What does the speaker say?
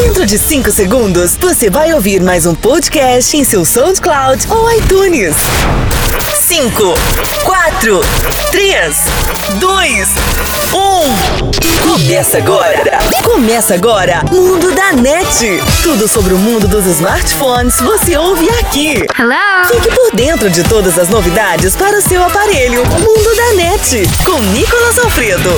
Dentro de 5 segundos, você vai ouvir mais um podcast em seu SoundCloud ou iTunes. 5, 4, 3, 2, 1. Começa agora! Começa agora! Mundo da NET! Tudo sobre o mundo dos smartphones você ouve aqui. Hello! Fique por dentro de todas as novidades para o seu aparelho. Mundo da NET, com Nicolas Alfredo.